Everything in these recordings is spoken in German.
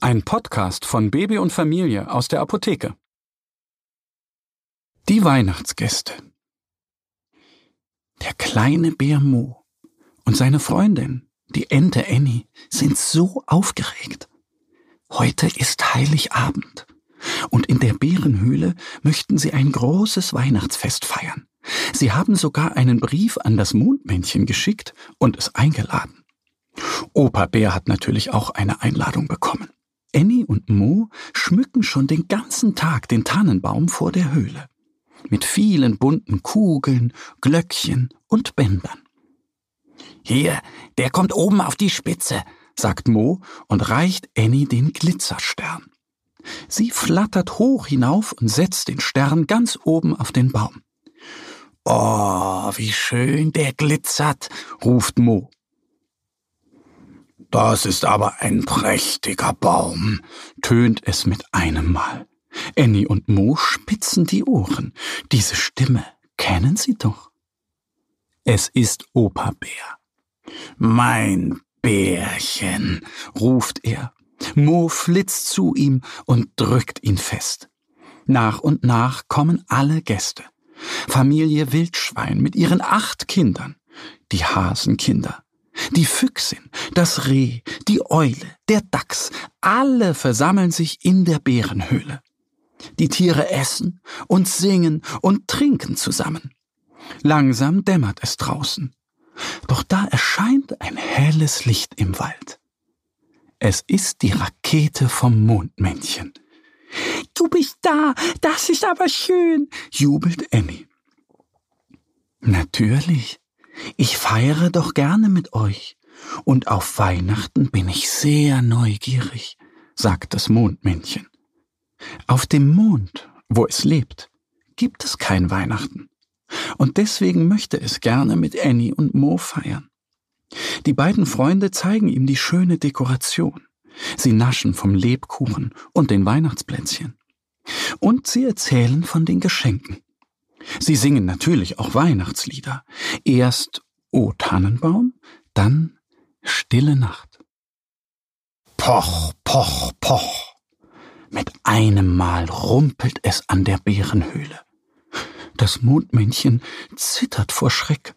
Ein Podcast von Baby und Familie aus der Apotheke. Die Weihnachtsgäste. Der kleine Bär Mo und seine Freundin, die Ente Annie, sind so aufgeregt. Heute ist Heiligabend und in der Bärenhöhle möchten sie ein großes Weihnachtsfest feiern. Sie haben sogar einen Brief an das Mondmännchen geschickt und es eingeladen. Opa Bär hat natürlich auch eine Einladung bekommen. Annie und Mo schmücken schon den ganzen Tag den Tannenbaum vor der Höhle. Mit vielen bunten Kugeln, Glöckchen und Bändern. Hier, der kommt oben auf die Spitze, sagt Mo und reicht Annie den Glitzerstern. Sie flattert hoch hinauf und setzt den Stern ganz oben auf den Baum. Oh, wie schön der glitzert, ruft Mo. Das ist aber ein prächtiger Baum, tönt es mit einem Mal. Annie und Mo spitzen die Ohren. Diese Stimme kennen sie doch. Es ist Opa Bär. Mein Bärchen, ruft er. Mo flitzt zu ihm und drückt ihn fest. Nach und nach kommen alle Gäste. Familie Wildschwein mit ihren acht Kindern, die Hasenkinder, die Füchsin, das Reh, die Eule, der Dachs, alle versammeln sich in der Bärenhöhle. Die Tiere essen und singen und trinken zusammen. Langsam dämmert es draußen. Doch da erscheint ein helles Licht im Wald. Es ist die Rakete vom Mondmännchen. Du bist da, das ist aber schön, jubelt Annie. Natürlich, ich feiere doch gerne mit euch, und auf Weihnachten bin ich sehr neugierig, sagt das Mondmännchen. Auf dem Mond, wo es lebt, gibt es kein Weihnachten. Und deswegen möchte es gerne mit Annie und Mo feiern. Die beiden Freunde zeigen ihm die schöne Dekoration. Sie naschen vom Lebkuchen und den Weihnachtsplätzchen. Und sie erzählen von den Geschenken. Sie singen natürlich auch Weihnachtslieder. Erst O Tannenbaum, dann Stille Nacht. Poch, poch, poch. Mit einem Mal rumpelt es an der Bärenhöhle. Das Mondmännchen zittert vor Schreck.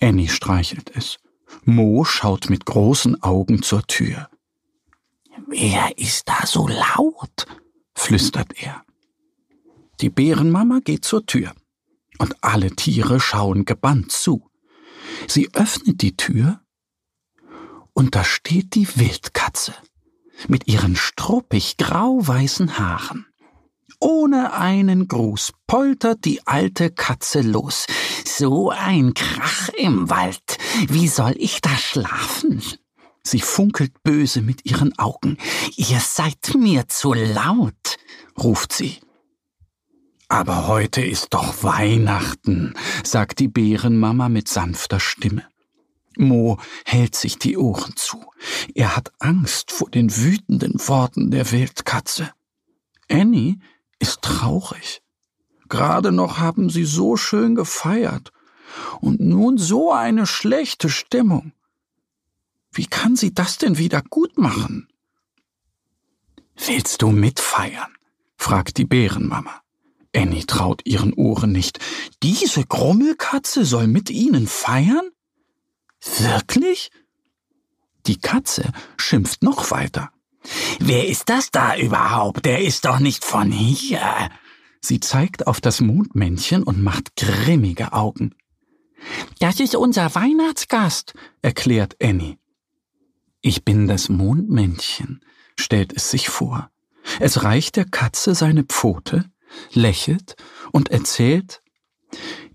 Annie streichelt es. Mo schaut mit großen Augen zur Tür. Wer ist da so laut? flüstert er. Die Bärenmama geht zur Tür und alle Tiere schauen gebannt zu. Sie öffnet die Tür und da steht die Wildkatze mit ihren struppig grau-weißen Haaren. Ohne einen Gruß poltert die alte Katze los. So ein Krach im Wald. Wie soll ich da schlafen? Sie funkelt böse mit ihren Augen. Ihr seid mir zu laut, ruft sie. Aber heute ist doch Weihnachten, sagt die Bärenmama mit sanfter Stimme. Mo hält sich die Ohren zu. Er hat Angst vor den wütenden Worten der Wildkatze. Annie ist traurig. Gerade noch haben sie so schön gefeiert. Und nun so eine schlechte Stimmung. Wie kann sie das denn wieder gut machen? Willst du mitfeiern? fragt die Bärenmama. Annie traut ihren Ohren nicht. Diese Grummelkatze soll mit ihnen feiern? Wirklich? Die Katze schimpft noch weiter. Wer ist das da überhaupt? Der ist doch nicht von hier. Sie zeigt auf das Mondmännchen und macht grimmige Augen. Das ist unser Weihnachtsgast, erklärt Annie. Ich bin das Mondmännchen, stellt es sich vor. Es reicht der Katze seine Pfote, lächelt und erzählt,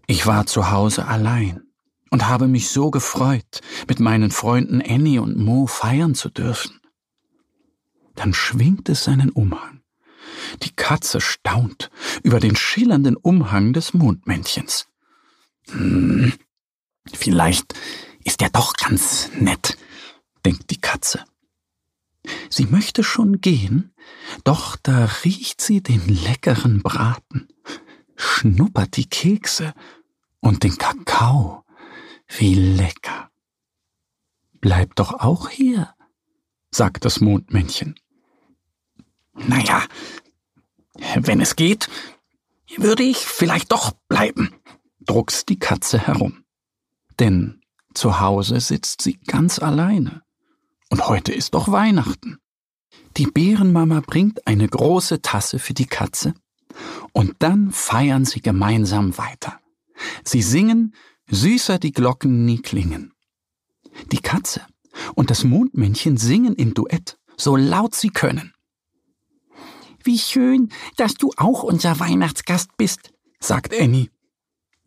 ich war zu Hause allein. und habe mich so gefreut, mit meinen Freunden Annie und Mo feiern zu dürfen. Dann schwingt es seinen Umhang. Die Katze staunt über den schillernden Umhang des Mondmännchens. Hm, vielleicht ist er doch ganz nett, denkt die Katze. Sie möchte schon gehen, doch da riecht sie den leckeren Braten, schnuppert die Kekse und den Kakao. Wie lecker. Bleib doch auch hier, sagt das Mondmännchen. Naja, wenn es geht, würde ich vielleicht doch bleiben, druckst die Katze herum. Denn zu Hause sitzt sie ganz alleine. Und heute ist doch Weihnachten. Die Bärenmama bringt eine große Tasse für die Katze und dann feiern sie gemeinsam weiter. Sie singen Süßer die Glocken nie klingen. Die Katze und das Mondmännchen singen im Duett, so laut sie können. Wie schön, dass du auch unser Weihnachtsgast bist, sagt Annie.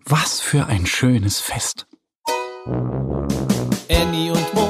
Was für ein schönes Fest. Annie und Mo,